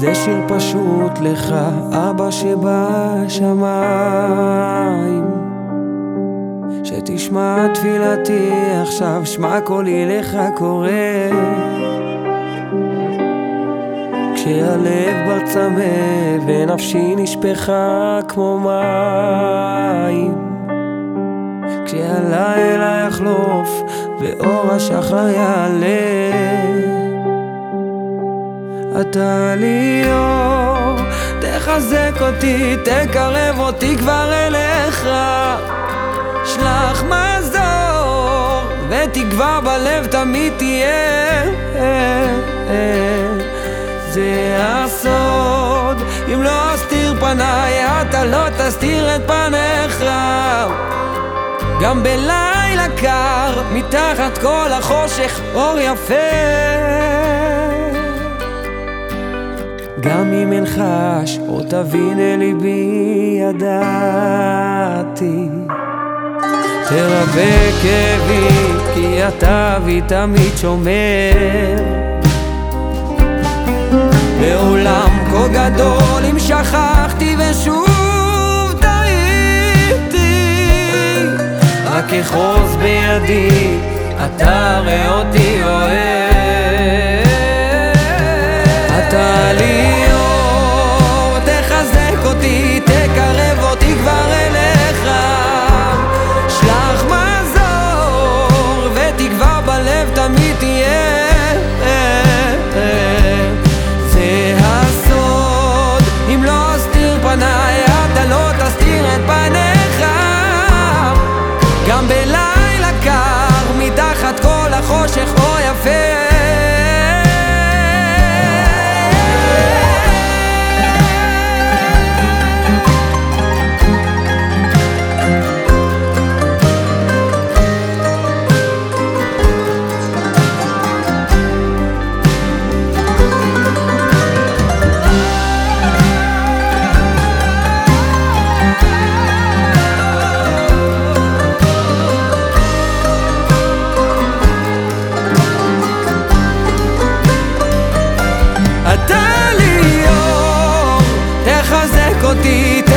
זה שיר פשוט לך, אבא שבשמיים שתשמע תפילתי עכשיו, שמע קולי לך קורא כשהלב כבר צמא ונפשי נשפכה כמו מים. כשהלילה יחלוף ואור השחר יעלה אתה לי אור, תחזק אותי, תקרב אותי כבר אליך. שלח מזור, ותקווה בלב תמיד תהיה. זה הסוד, אם לא אסתיר פניי, אתה לא תסתיר את פניך. גם בלילה קר, מתחת כל החושך, אור יפה גם אם אין חש, או תבין אל ליבי ידעתי. תרבה כאבי, כי אתה אבי תמיד שומר. בעולם כה גדול אם שכחתי ושוב טעיתי רק אחוז בידי, אתה הרי אותי אוהב אותי,